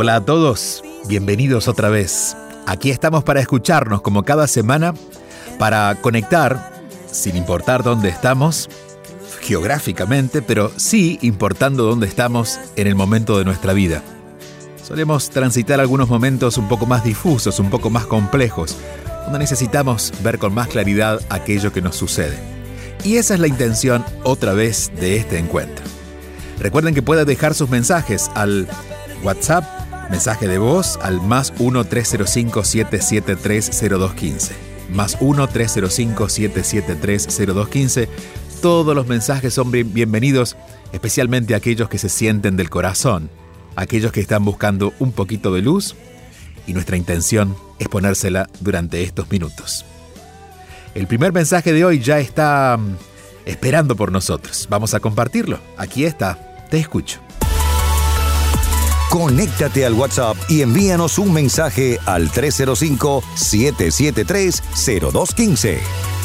Hola a todos, bienvenidos otra vez. Aquí estamos para escucharnos como cada semana, para conectar, sin importar dónde estamos, geográficamente, pero sí importando dónde estamos en el momento de nuestra vida. Solemos transitar algunos momentos un poco más difusos, un poco más complejos, donde necesitamos ver con más claridad aquello que nos sucede. Y esa es la intención otra vez de este encuentro. Recuerden que pueden dejar sus mensajes al WhatsApp, mensaje de voz al más 1-305-773-0215. Más 1-305-773-0215. Todos los mensajes son bienvenidos, especialmente aquellos que se sienten del corazón, aquellos que están buscando un poquito de luz y nuestra intención es ponérsela durante estos minutos. El primer mensaje de hoy ya está mm, esperando por nosotros. Vamos a compartirlo. Aquí está. Te escucho. Conéctate al WhatsApp y envíanos un mensaje al 305-773-0215.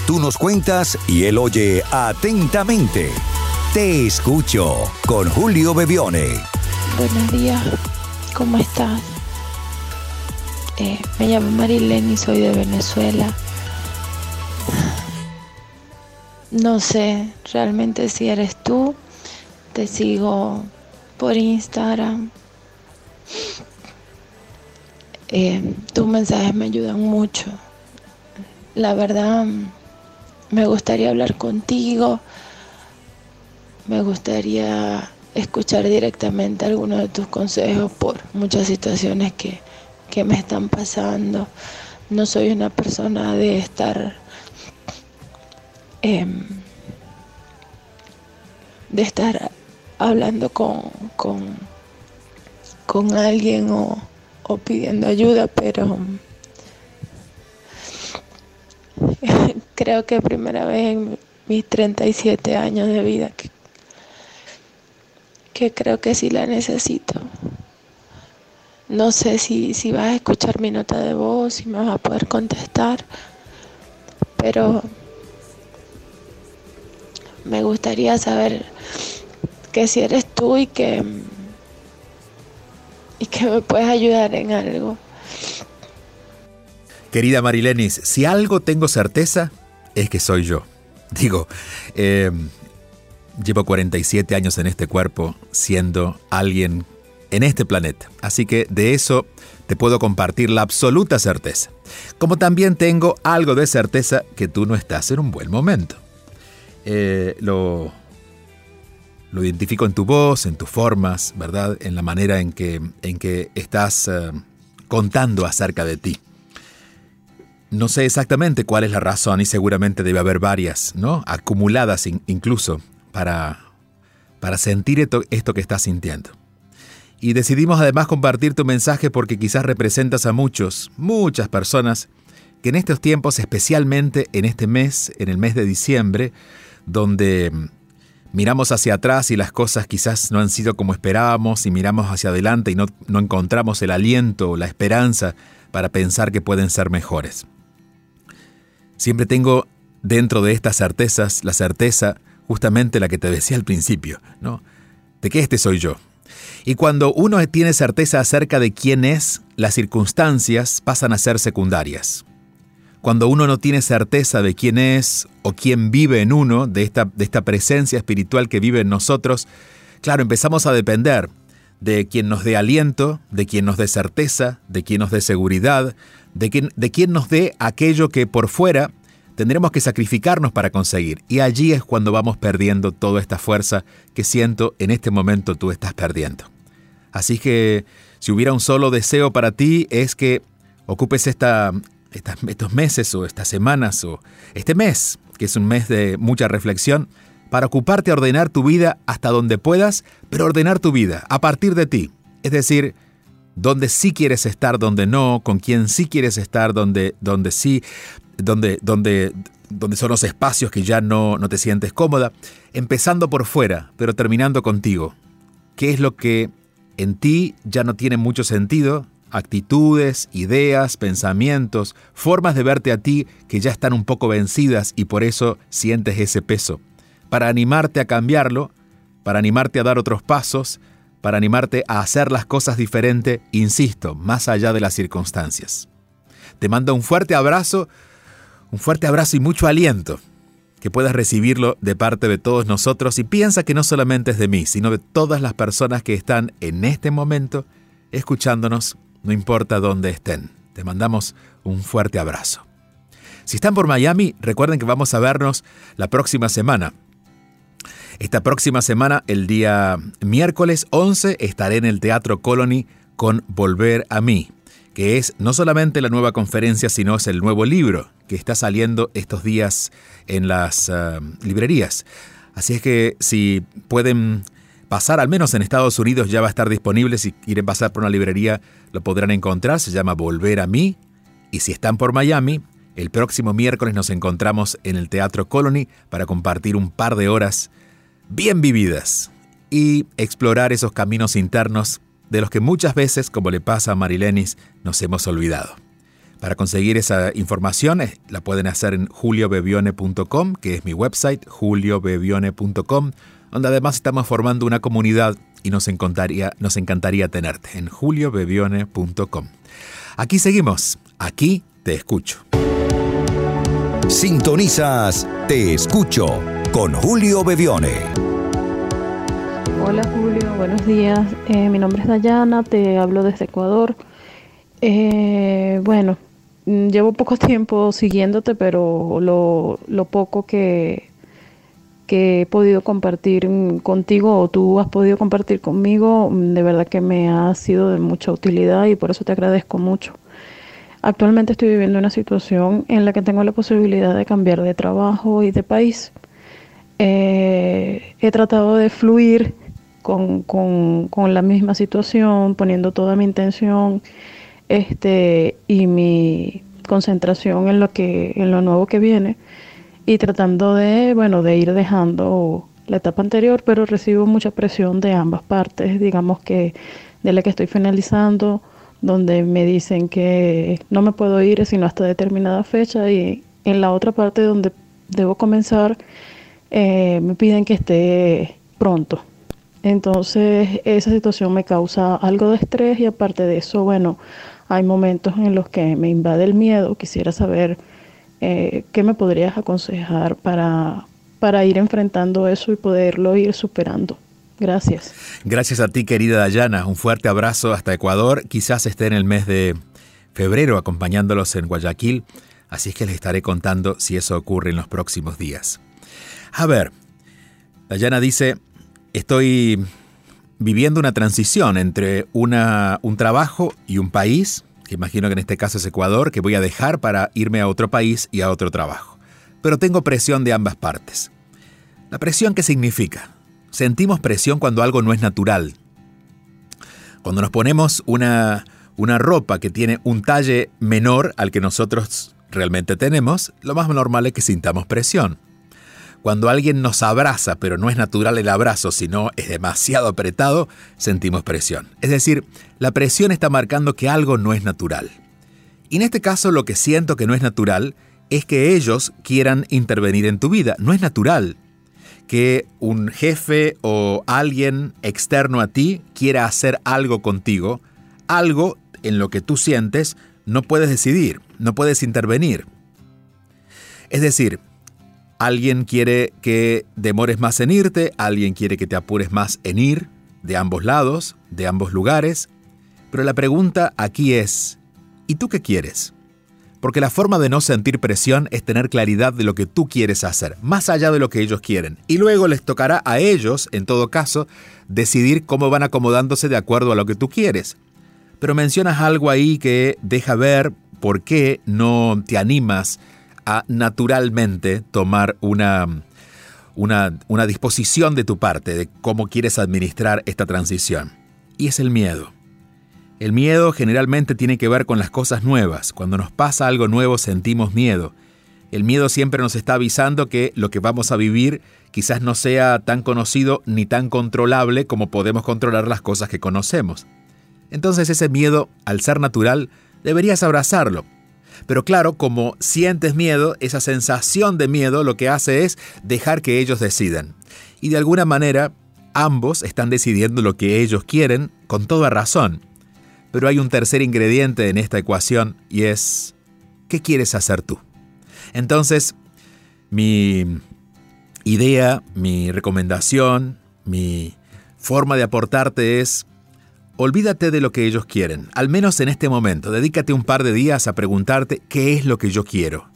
Tú nos cuentas y él oye atentamente. Te escucho con Julio Bebione. Buenos días, ¿cómo estás? Eh, me llamo Marilene y soy de Venezuela. No sé realmente si eres tú. Te sigo por Instagram. Eh, tus mensajes me ayudan mucho. La verdad, me gustaría hablar contigo. Me gustaría escuchar directamente algunos de tus consejos por muchas situaciones que, que me están pasando. No soy una persona de estar Em, de estar hablando con, con, con alguien o, o, pidiendo ayuda, pero creo que es primera vez en mis 37 años de vida que, que creo que sí la necesito. No sé si, si vas a escuchar mi nota de voz, si me vas a poder contestar, pero me gustaría saber que si eres tú y que, y que me puedes ayudar en algo. Querida Marilenis, si algo tengo certeza es que soy yo. Digo, eh, llevo 47 años en este cuerpo siendo alguien en este planeta, así que de eso te puedo compartir la absoluta certeza. Como también tengo algo de certeza que tú no estás en un buen momento. Eh, lo, lo identifico en tu voz, en tus formas, ¿verdad? En la manera en que, en que estás eh, contando acerca de ti. No sé exactamente cuál es la razón y seguramente debe haber varias, ¿no? Acumuladas incluso para, para sentir esto, esto que estás sintiendo. Y decidimos además compartir tu mensaje porque quizás representas a muchos, muchas personas que en estos tiempos, especialmente en este mes, en el mes de diciembre, donde miramos hacia atrás y las cosas quizás no han sido como esperábamos y miramos hacia adelante y no, encontramos el aliento o la esperanza para pensar que pueden ser mejores. Siempre tengo dentro de estas certezas la certeza justamente la que te decía al principio, ¿no? De que este soy yo. Y cuando uno tiene certeza acerca de quién es, las circunstancias pasan a ser secundarias cuando uno no tiene certeza de quién es o quién vive en uno, de esta, de esta presencia espiritual que vive en nosotros, claro, empezamos a depender de quien nos dé aliento, de quien nos dé certeza, de quien nos dé seguridad, de quien, de quien nos dé aquello que por fuera tendremos que sacrificarnos para conseguir. Y allí es cuando vamos perdiendo toda esta fuerza que siento en este momento tú estás perdiendo. Así que si hubiera un solo deseo para ti es que ocupes esta, estos meses o estas semanas o este mes, que es un mes de mucha reflexión, para ocuparte a ordenar tu vida hasta donde puedas, pero ordenar tu vida a partir de ti. Es decir, dónde sí quieres estar, dónde no, con quién sí quieres estar, dónde sí, dónde son los espacios que ya no, no te sientes cómoda, empezando por fuera, pero terminando contigo. ¿Qué es lo que en ti ya no tiene mucho sentido? Actitudes, ideas, pensamientos, formas de verte a ti que ya están un poco vencidas y por eso sientes ese peso. Para animarte a cambiarlo, para animarte a dar otros pasos, para animarte a hacer las cosas diferente, insisto, más allá de las circunstancias. Te mando un fuerte abrazo un fuerte abrazo y mucho aliento. Que puedas recibirlo de parte de todos nosotros y piensa que no solamente es de mí, sino de todas las personas que están en este momento escuchándonos, no importa dónde estén. Te mandamos un fuerte abrazo. Si están por Miami, recuerden que vamos a vernos la próxima semana. Esta próxima semana, el día miércoles 11, estaré en el Teatro Colony con Volver a mí que es no solamente la nueva conferencia, sino es el nuevo libro que está saliendo estos días en las ah, librerías. Así es que si pueden pasar, al menos en Estados Unidos ya va a estar disponible, si quieren pasar por una librería lo podrán encontrar, se llama Volver a mí. Y si están por Miami, el próximo miércoles nos encontramos en el Teatro Colony para compartir un par de horas bien vividas y explorar esos caminos internos de los que muchas veces, como le pasa a Marilenis, nos hemos olvidado. Para conseguir esa información eh, la pueden hacer en juliobevione.com, que es mi website, juliobevione.com, donde además estamos formando una comunidad y nos encantaría, nos encantaría tenerte en juliobevione.com. Aquí seguimos, aquí te escucho. Sintonizas Te escucho con Julio Bevione. Hola Julio, buenos días. Eh, mi nombre es Dayana, te hablo desde Ecuador. Eh, bueno, mm, llevo poco tiempo siguiéndote, pero lo, poco que, que he podido compartir contigo o tú has podido compartir conmigo, mm, de verdad que me ha sido de mucha utilidad y por eso te agradezco mucho. Actualmente estoy viviendo una situación en la que tengo la posibilidad de cambiar de trabajo y de país. Eh, he tratado de fluir con, con, con, la misma situación, poniendo toda mi intención este, y mi concentración en lo, que, en lo nuevo que viene y tratando de, bueno, de ir dejando la etapa anterior, pero recibo mucha presión de ambas partes, digamos que de la que estoy finalizando, donde me dicen que no me puedo ir sino hasta determinada fecha y en la otra parte donde debo comenzar eh, me piden que esté pronto. Entonces esa situación me causa algo de estrés y aparte de eso, bueno, hay momentos en los que me invade el miedo. Quisiera saber eh, qué me podrías aconsejar para, para ir enfrentando eso y poderlo ir superando. Gracias. Gracias a ti, querida Dayana. Un fuerte abrazo hasta Ecuador. Quizás esté en el mes de febrero acompañándolos en Guayaquil, así es que les estaré contando si eso ocurre en los próximos días. A ver, Dayana dice, estoy viviendo una transición entre una, un trabajo y un país, imagino que en este caso es Ecuador, que voy a dejar para irme a otro país y a otro trabajo. Pero tengo presión de ambas partes. ¿La presión qué significa? Sentimos presión cuando algo no es natural. Cuando nos ponemos una, una ropa que tiene un talle menor al que nosotros realmente tenemos, lo más normal es que sintamos presión. Cuando alguien nos abraza, pero no es natural el abrazo, sino es demasiado apretado, sentimos presión. Es decir, la presión está marcando que algo no es natural. Y en este caso lo que siento que no es natural es que ellos quieran intervenir en tu vida. No es natural que un jefe o alguien externo a ti quiera hacer algo contigo, algo en lo que tú sientes no puedes decidir, no puedes intervenir. Es decir, Alguien quiere que demores más en irte, alguien quiere que te apures más en ir, de ambos lados, de ambos lugares. Pero la pregunta aquí es, ¿y tú qué quieres? Porque la forma de no sentir presión es tener claridad de lo que tú quieres hacer, más allá de lo que ellos quieren. Y luego les tocará a ellos, en todo caso, decidir cómo van acomodándose de acuerdo a lo que tú quieres. Pero mencionas algo ahí que deja ver por qué no te animas a naturalmente tomar una, una, una disposición de tu parte de cómo quieres administrar esta transición. Y es el miedo. El miedo generalmente tiene que ver con las cosas nuevas. Cuando nos pasa algo nuevo sentimos miedo. El miedo siempre nos está avisando que lo que vamos a vivir quizás no sea tan conocido ni tan controlable como podemos controlar las cosas que conocemos. Entonces ese miedo, al ser natural, deberías abrazarlo. Pero claro, como sientes miedo, esa sensación de miedo lo que hace es dejar que ellos decidan. Y de alguna manera, ambos están decidiendo lo que ellos quieren con toda razón. Pero hay un tercer ingrediente en esta ecuación y es, ¿qué quieres hacer tú? Entonces, mi idea, mi recomendación, mi forma de aportarte es, olvídate de lo que ellos quieren, al menos en este momento, dedícate un par de días a preguntarte qué es lo que yo quiero,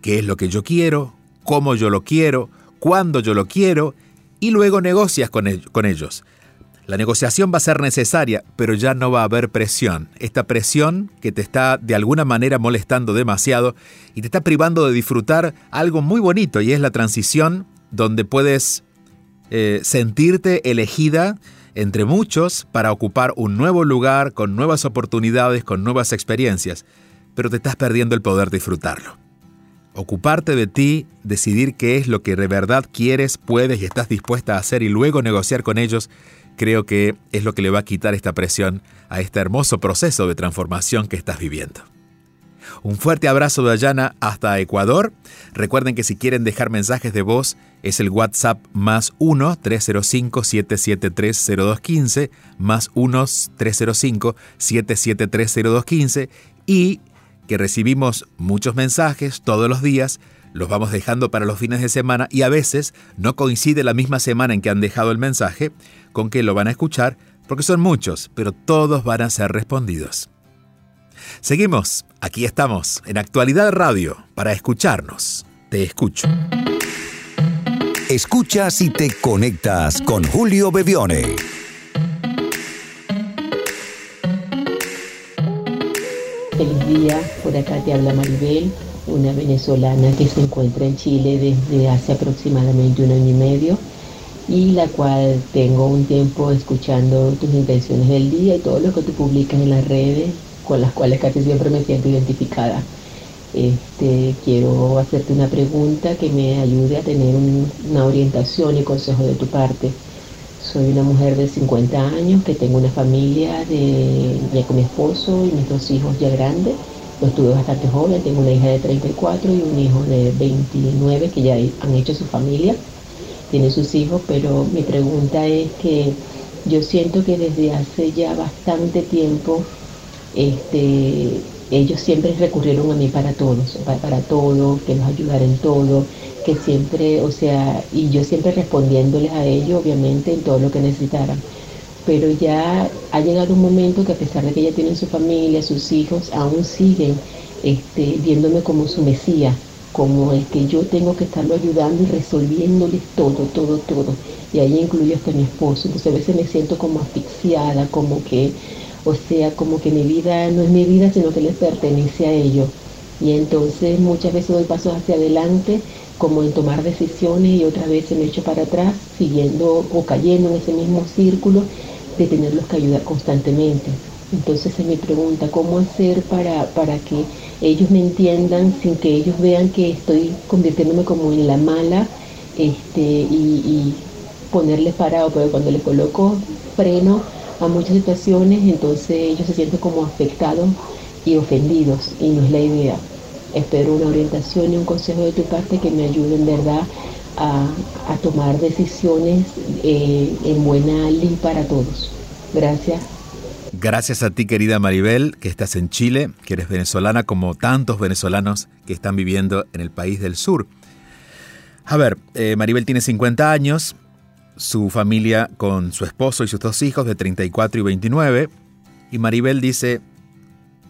qué es lo que yo quiero, cómo yo lo quiero, cuándo yo lo quiero, y luego negocias con, ellos. La negociación va a ser necesaria, pero ya no va a haber presión. Esta presión que te está de alguna manera molestando demasiado y te está privando de disfrutar algo muy bonito y es la transición donde puedes eh, sentirte elegida entre muchos para ocupar un nuevo lugar con nuevas oportunidades, con nuevas experiencias, pero te estás perdiendo el poder disfrutarlo. Ocuparte de ti, decidir qué es lo que de verdad quieres, puedes y estás dispuesta a hacer y luego negociar con ellos creo que es lo que le va a quitar esta presión a este hermoso proceso de transformación que estás viviendo. Un fuerte abrazo de Ayana hasta Ecuador. Recuerden que si quieren dejar mensajes de voz es el WhatsApp más 1-305-773-0215, más 1-305-773-0215 y que recibimos muchos mensajes todos los días los vamos dejando para los fines de semana y a veces no coincide la misma semana en que han dejado el mensaje con que lo van a escuchar, porque son muchos, pero todos van a ser respondidos. Seguimos, aquí estamos, en Actualidad Radio, para escucharnos. Te escucho. Escuchas y te conectas con Julio Bebione. Feliz día, por acá te habla Maribel una venezolana que se encuentra en Chile desde hace aproximadamente un año y medio y la cual tengo un tiempo escuchando tus intenciones del día y todo lo que tú publicas en las redes, con las cuales casi siempre me siento identificada. Este, quiero hacerte una pregunta que me ayude a tener una orientación y consejo de tu parte. Soy una mujer de 50 años que tengo una familia de, ya con mi esposo y mis dos hijos ya grandes pues tuve bastante joven, tengo una hija de 34 y un hijo de 29 que ya han hecho su familia, tiene sus hijos, pero mi pregunta es que yo siento que desde hace ya bastante tiempo este, ellos siempre recurrieron a mí para todos, para, todo, que nos ayudara en todo, que siempre, o sea, y yo siempre respondiéndoles a ellos, obviamente, en todo lo que necesitaran pero ya ha llegado un momento que a pesar de que ella tiene su familia, sus hijos, aún siguen este, viéndome como su mesía, como el que yo tengo que estarlo ayudando y resolviéndoles todo, todo, todo. Y ahí incluyo hasta mi esposo. Entonces a veces me siento como asfixiada, como que, o sea, como que mi vida no es mi vida, sino que les pertenece a ellos. Y entonces muchas veces doy pasos hacia adelante, como en tomar decisiones, y otras veces me echo para atrás, siguiendo o cayendo en ese mismo círculo de tenerlos que ayudar constantemente. Entonces se me pregunta cómo hacer para, para que ellos me entiendan sin que ellos vean que estoy convirtiéndome como en la mala este, y, y ponerles parado, pero cuando les coloco freno a muchas situaciones, entonces ellos se sienten como afectados y ofendidos y no es la idea. Espero una orientación y un consejo de tu parte que me ayude en verdad a, tomar decisiones eh, en buena ley para todos. Gracias. Gracias a ti, querida Maribel, que estás en Chile, que eres venezolana como tantos venezolanos que están viviendo en el país del sur. A ver, eh, Maribel tiene 50 años, su familia con su esposo y sus dos hijos de 34 y 29, y Maribel dice,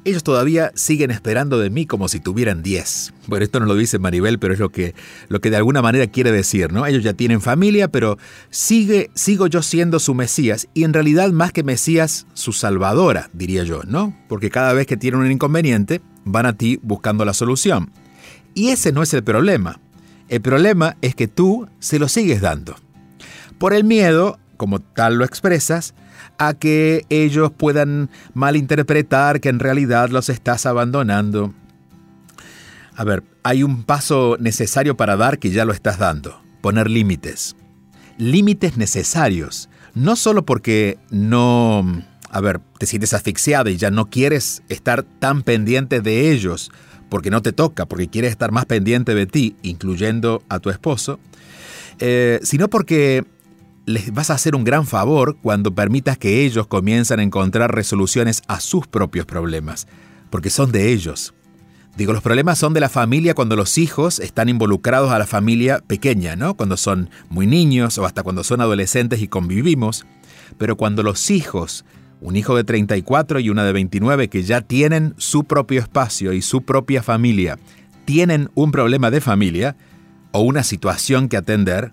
ellos todavía siguen esperando de mí como si tuvieran 10. Bueno, esto no lo dice Maribel, pero es lo que, lo que de alguna manera quiere decir, ¿no? Ellos ya tienen familia, pero sigue, sigo yo siendo su Mesías y en realidad más que Mesías, su Salvadora, diría yo, ¿no? Porque cada vez que tienen un inconveniente, van a ti buscando la solución. Y ese no es el problema. El problema es que tú se lo sigues dando. Por el miedo, como tal lo expresas, a que ellos puedan malinterpretar que en realidad los estás abandonando. A ver, hay un paso necesario para dar que ya lo estás dando, poner límites. Límites necesarios, no solo porque no, a ver, te sientes asfixiada y ya no quieres estar tan pendiente de ellos, porque no te toca, porque quieres estar más pendiente de ti, incluyendo a tu esposo, eh, sino porque les vas a hacer un gran favor cuando permitas que ellos comiencen a encontrar resoluciones a sus propios problemas, porque son de ellos. Digo, los problemas son de la familia cuando los hijos están involucrados a la familia pequeña, ¿no? Cuando son muy niños o hasta cuando son adolescentes y convivimos. Pero cuando los hijos, un hijo de 34 y una de 29 que ya tienen su propio espacio y su propia familia, tienen un problema de familia o una situación que atender,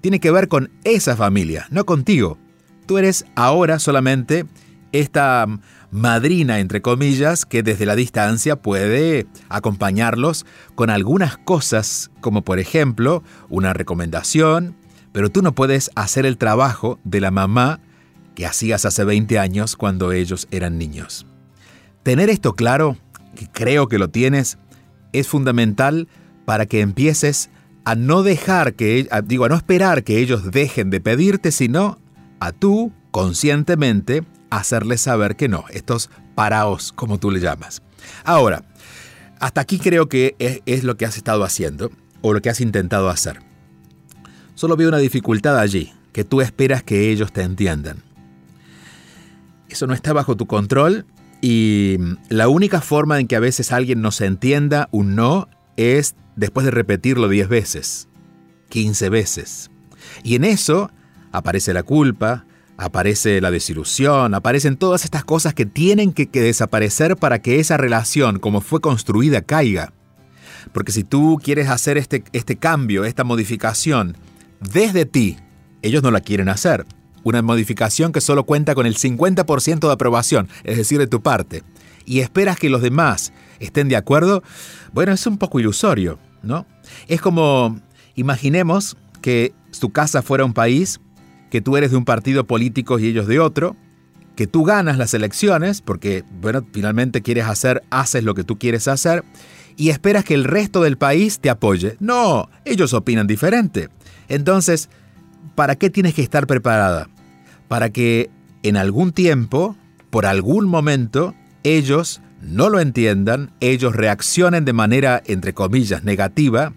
tiene que ver con esa familia, no contigo. Tú eres ahora solamente esta madrina, entre comillas, que desde la distancia puede acompañarlos con algunas cosas, como por ejemplo una recomendación, pero tú no puedes hacer el trabajo de la mamá que hacías hace 20 años cuando ellos eran niños. Tener esto claro, que creo que lo tienes, es fundamental para que empieces a no dejar que, digo, a no esperar que ellos dejen de pedirte, sino a tú, conscientemente, hacerles saber que no, estos paraos, como tú le llamas. Ahora, hasta aquí creo que es, lo que has estado haciendo o lo que has intentado hacer. Solo veo una dificultad allí, que tú esperas que ellos te entiendan. Eso no está bajo tu control y la única forma en que a veces alguien nos entienda un no es después de repetirlo 10 veces, 15 veces. Y en eso aparece la culpa, aparece la desilusión, aparecen todas estas cosas que tienen que, desaparecer para que esa relación, como fue construida, caiga. Porque si tú quieres hacer este, este cambio, esta modificación, desde ti, ellos no la quieren hacer. Una modificación que solo cuenta con el 50% de aprobación, es decir, de tu parte. Y esperas que los demás estén de acuerdo, bueno, es un poco ilusorio, ¿no? Es como, imaginemos que tu casa fuera un país que tú eres de un partido político y ellos de otro, que tú ganas las elecciones, porque, bueno, finalmente quieres hacer, haces lo que tú quieres hacer, y esperas que el resto del país te apoye. No, ellos opinan diferente. Entonces, ¿para qué tienes que estar preparada? Para que en algún tiempo, por algún momento, ellos no lo entiendan, ellos reaccionen de manera, entre comillas, negativa,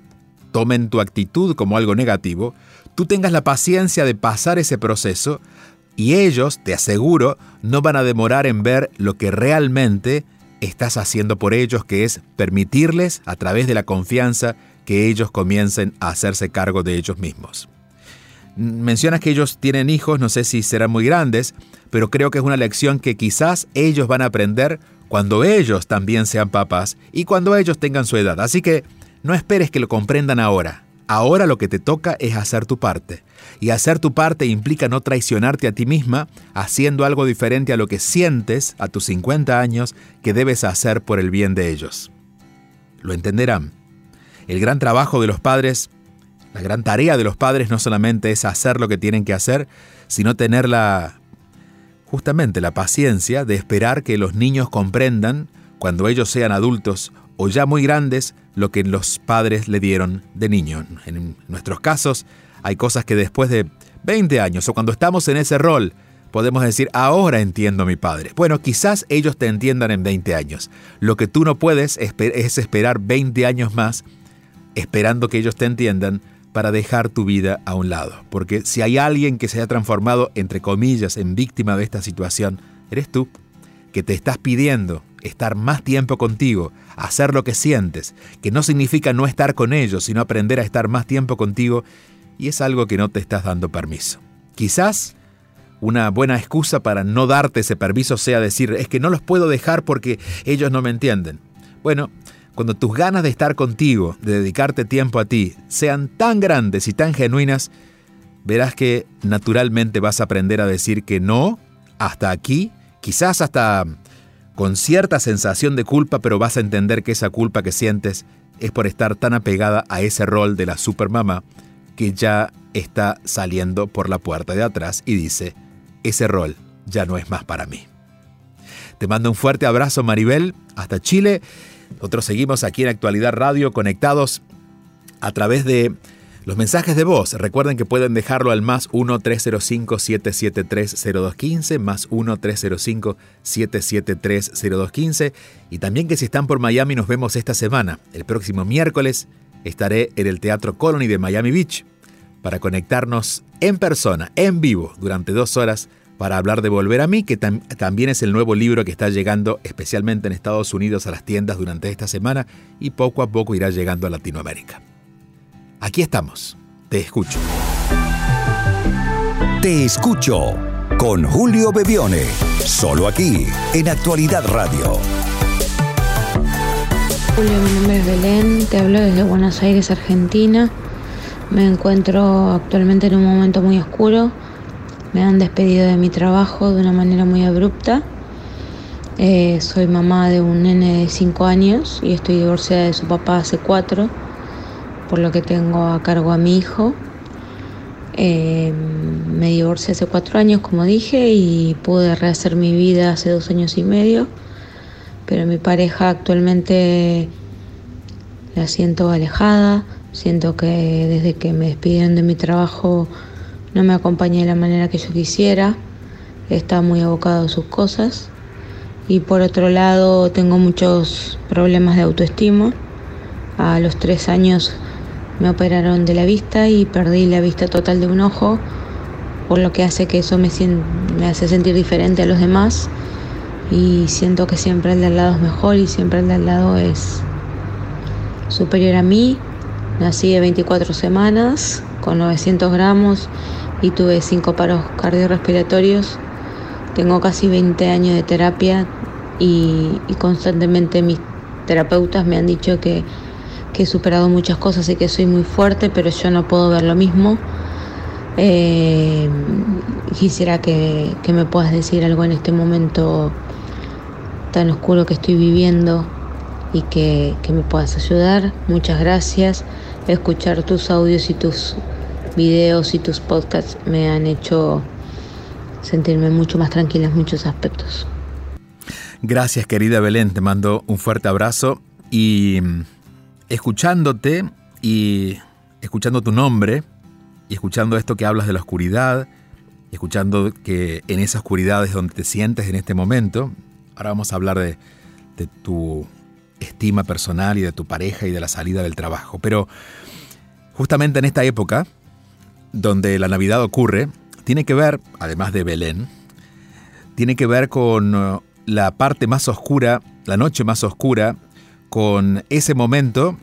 tomen tu actitud como algo negativo, tú tengas la paciencia de pasar ese proceso y ellos, te aseguro, no van a demorar en ver lo que realmente estás haciendo por ellos, que es permitirles, a través de la confianza, que ellos comiencen a hacerse cargo de ellos mismos. Mencionas que ellos tienen hijos, no sé si serán muy grandes, pero creo que es una lección que quizás ellos van a aprender cuando ellos también sean papás y cuando ellos tengan su edad. Así que no esperes que lo comprendan ahora. Ahora lo que te toca es hacer tu parte. Y hacer tu parte implica no traicionarte a ti misma haciendo algo diferente a lo que sientes a tus 50 años que debes hacer por el bien de ellos. Lo entenderán. El gran trabajo de los padres, la gran tarea de los padres no solamente es hacer lo que tienen que hacer, sino tener la justamente la paciencia de esperar que los niños comprendan cuando ellos sean adultos o ya muy grandes lo que los padres le dieron de niño. En nuestros casos hay cosas que después de 20 años o cuando estamos en ese rol podemos decir, ahora entiendo a mi padre. Bueno, quizás ellos te entiendan en 20 años. Lo que tú no puedes es esperar 20 años más esperando que ellos te entiendan para dejar tu vida a un lado. Porque si hay alguien que se haya transformado, entre comillas, en víctima de esta situación, eres tú, que te estás pidiendo estar más tiempo contigo, hacer lo que sientes, que no significa no estar con ellos, sino aprender a estar más tiempo contigo, y es algo que no te estás dando permiso. Quizás una buena excusa para no darte ese permiso sea decir, es que no los puedo dejar porque ellos no me entienden. Bueno, cuando tus ganas de estar contigo, de dedicarte tiempo a ti, sean tan grandes y tan genuinas, verás que naturalmente vas a aprender a decir que no, hasta aquí, quizás hasta con cierta sensación de culpa, pero vas a entender que esa culpa que sientes es por estar tan apegada a ese rol de la supermamá que ya está saliendo por la puerta de atrás y dice, ese rol ya no es más para mí. Te mando un fuerte abrazo Maribel, hasta Chile. Nosotros seguimos aquí en Actualidad Radio conectados a través de los mensajes de voz, recuerden que pueden dejarlo al más 1-305-773-0215, más 1-305-773-0215, y también que si están por Miami nos vemos esta semana. El próximo miércoles estaré en el Teatro Colony de Miami Beach para conectarnos en persona, en vivo, durante dos horas para hablar de Volver a mí, que también es el nuevo libro que está llegando especialmente en Estados Unidos a las tiendas durante esta semana y poco a poco irá llegando a Latinoamérica. Aquí estamos. Te escucho. Te escucho con Julio Bebione. Solo aquí, en Actualidad Radio. Julio, mi nombre es Belén. Te hablo desde Buenos Aires, Argentina. Me encuentro actualmente en un momento muy oscuro. Me han despedido de mi trabajo de una manera muy abrupta. Eh, soy mamá de un nene de 5 años y estoy divorciada de su papá hace 4 por lo que tengo a cargo a mi hijo. Eh, me divorcié hace cuatro años, como dije, y pude rehacer mi vida hace dos años y medio, pero mi pareja actualmente la siento alejada, siento que desde que me despidieron de mi trabajo no me acompaña de la manera que yo quisiera, está muy abocado a sus cosas. Y por otro lado tengo muchos problemas de autoestima. A los tres años me operaron de la vista y perdí la vista total de un ojo, por lo que hace que eso me, me hace sentir diferente a los demás y siento que siempre el de al lado es mejor y siempre el de al lado es superior a mí. Nací de 24 semanas con 900 gramos y tuve 5 paros cardiorrespiratorios. Tengo casi 20 años de terapia y, constantemente mis terapeutas me han dicho que que he superado muchas cosas y que soy muy fuerte, pero yo no puedo ver lo mismo. Eh, quisiera que, me puedas decir algo en este momento tan oscuro que estoy viviendo y que, que me puedas ayudar. Muchas gracias. Escuchar tus audios y tus videos y tus podcasts me han hecho sentirme mucho más tranquila en muchos aspectos. Gracias querida Belén, te mando un fuerte abrazo y escuchándote y escuchando tu nombre y escuchando esto que hablas de la oscuridad, escuchando que en esa oscuridad es donde te sientes en este momento, ahora vamos a hablar de tu estima personal y de tu pareja y de la salida del trabajo. Pero justamente en esta época, donde la Navidad ocurre, tiene que ver, además de Belén, tiene que ver con uh, la parte más oscura, la noche más oscura con ese momento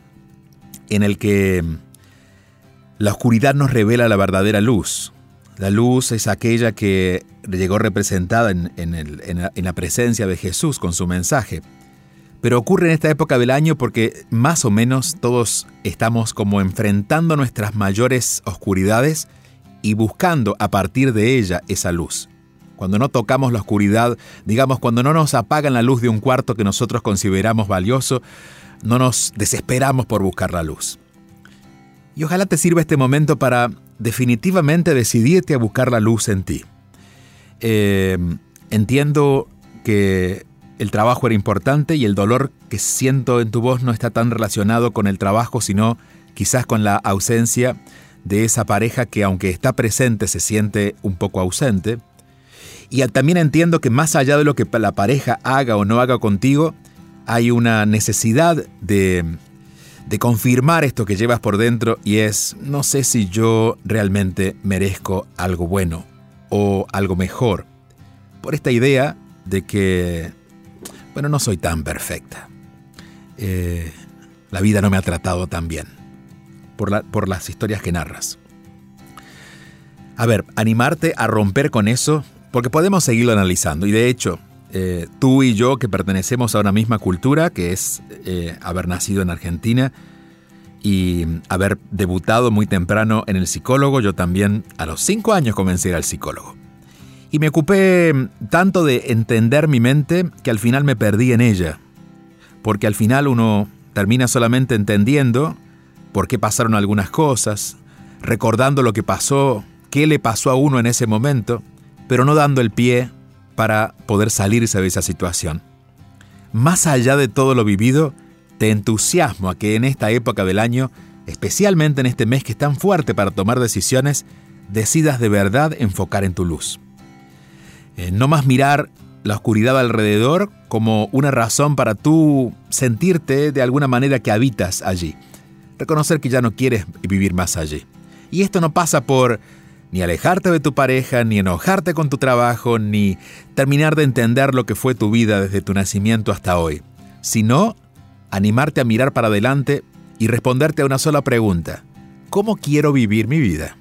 en el que la oscuridad nos revela la verdadera luz. La luz es aquella que llegó representada en, la presencia de Jesús con su mensaje. Pero ocurre en esta época del año porque más o menos todos estamos como enfrentando nuestras mayores oscuridades y buscando a partir de ella esa luz. Cuando no tocamos la oscuridad, digamos, cuando no nos apagan la luz de un cuarto que nosotros consideramos valioso, no nos desesperamos por buscar la luz. Y ojalá te sirva este momento para definitivamente decidirte a buscar la luz en ti. Eh, entiendo que el trabajo era importante y el dolor que siento en tu voz no está tan relacionado con el trabajo, sino quizás con la ausencia de esa pareja que aunque está presente se siente un poco ausente. Y también entiendo que más allá de lo que la pareja haga o no haga contigo, hay una necesidad de, de confirmar esto que llevas por dentro y es, no sé si yo realmente merezco algo bueno o algo mejor, por esta idea de que, bueno, no soy tan perfecta. Eh, la vida no me ha tratado tan bien, por, por las historias que narras. A ver, animarte a romper con eso porque podemos seguirlo analizando. Y de hecho, eh, tú y yo que pertenecemos a una misma cultura, que es eh, haber nacido en Argentina y haber debutado muy temprano en el psicólogo, yo también a los cinco años comencé a ir al psicólogo. Y me ocupé tanto de entender mi mente que al final me perdí en ella. Porque al final uno termina solamente entendiendo por qué pasaron algunas cosas, recordando lo que pasó, qué le pasó a uno en ese momento, pero no dando el pie para poder salirse de esa situación. Más allá de todo lo vivido, te entusiasmo a que en esta época del año, especialmente en este mes que es tan fuerte para tomar decisiones, decidas de verdad enfocar en tu luz. Eh, no más mirar la oscuridad alrededor como una razón para tú sentirte de alguna manera que habitas allí. Reconocer que ya no quieres vivir más allí. Y esto no pasa por ni alejarte de tu pareja, ni enojarte con tu trabajo, ni terminar de entender lo que fue tu vida desde tu nacimiento hasta hoy, sino animarte a mirar para adelante y responderte a una sola pregunta. ¿Cómo quiero vivir mi vida?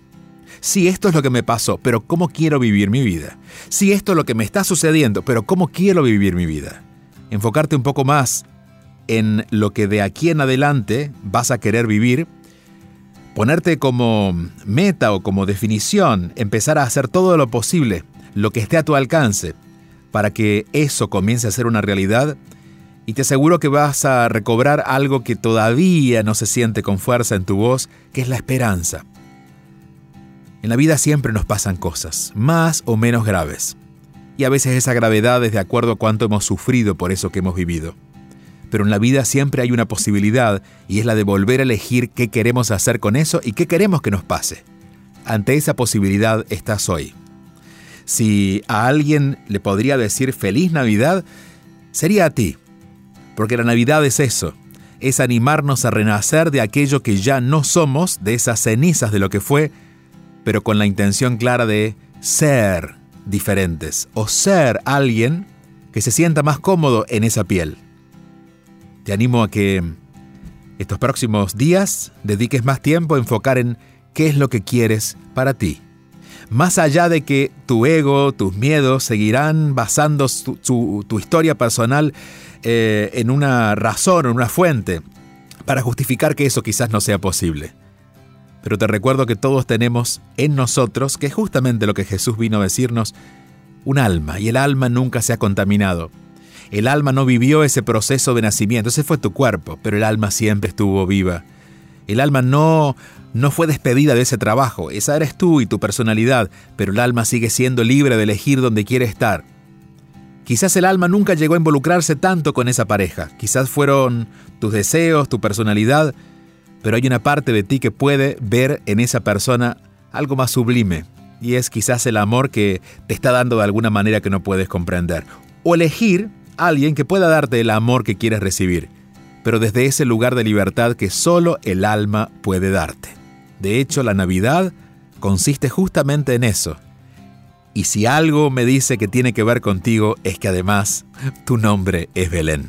Si esto es lo que me pasó, pero ¿cómo quiero vivir mi vida? Si esto es lo que me está sucediendo, pero ¿cómo quiero vivir mi vida? Enfocarte un poco más en lo que de aquí en adelante vas a querer vivir, ponerte como meta o como definición, empezar a hacer todo lo posible, lo que esté a tu alcance, para que eso comience a ser una realidad, y te aseguro que vas a recobrar algo que todavía no se siente con fuerza en tu voz, que es la esperanza. En la vida siempre nos pasan cosas, más o menos graves. Y a veces esa gravedad es de acuerdo a cuánto hemos sufrido por eso que hemos vivido. Pero en la vida siempre hay una posibilidad y es la de volver a elegir qué queremos hacer con eso y qué queremos que nos pase. Ante esa posibilidad estás hoy. Si a alguien le podría decir feliz Navidad, sería a ti. Porque la Navidad es eso, es animarnos a renacer de aquello que ya no somos, de esas cenizas de lo que fue, pero con la intención clara de ser diferentes o ser alguien que se sienta más cómodo en esa piel. Te animo a que estos próximos días dediques más tiempo a enfocar en qué es lo que quieres para ti. Más allá de que tu ego, tus miedos seguirán basando tu, historia personal eh, en una razón, en una fuente, para justificar que eso quizás no sea posible. Pero te recuerdo que todos tenemos en nosotros, que es justamente lo que Jesús vino a decirnos, un alma, y el alma nunca se ha contaminado. El alma no vivió ese proceso de nacimiento, ese fue tu cuerpo, pero el alma siempre estuvo viva. El alma no no fue despedida de ese trabajo, esa eres tú y tu personalidad, pero el alma sigue siendo libre de elegir donde quiere estar. Quizás el alma nunca llegó a involucrarse tanto con esa pareja, quizás fueron tus deseos, tu personalidad, pero hay una parte de ti que puede ver en esa persona algo más sublime, y es quizás el amor que te está dando de alguna manera que no puedes comprender. O elegir a alguien que pueda darte el amor que quieres recibir, pero desde ese lugar de libertad que solo el alma puede darte. De hecho, la Navidad consiste justamente en eso. Y si algo me dice que tiene que ver contigo es que además tu nombre es Belén.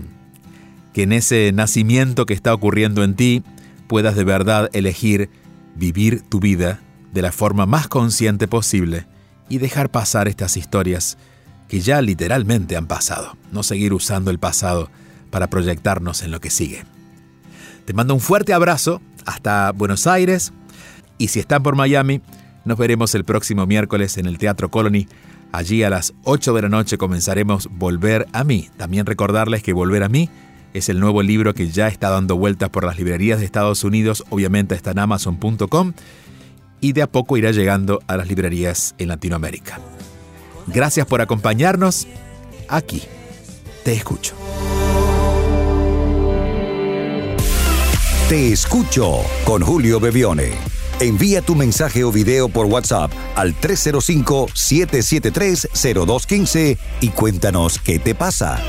Que en ese nacimiento que está ocurriendo en ti, puedas de verdad elegir vivir tu vida de la forma más consciente posible y dejar pasar estas historias que ya literalmente han pasado, no seguir usando el pasado para proyectarnos en lo que sigue. Te mando un fuerte abrazo hasta Buenos Aires y si están por Miami, nos veremos el próximo miércoles en el Teatro Colony. Allí a las 8 de la noche comenzaremos Volver a mí. También recordarles que Volver a mí es el nuevo libro que ya está dando vueltas por las librerías de Estados Unidos, obviamente está en amazon.com y de a poco irá llegando a las librerías en Latinoamérica. Gracias por acompañarnos. Aquí te escucho. Te escucho con Julio Bebione. Envía tu mensaje o video por WhatsApp al 305-773-0215 y cuéntanos qué te pasa.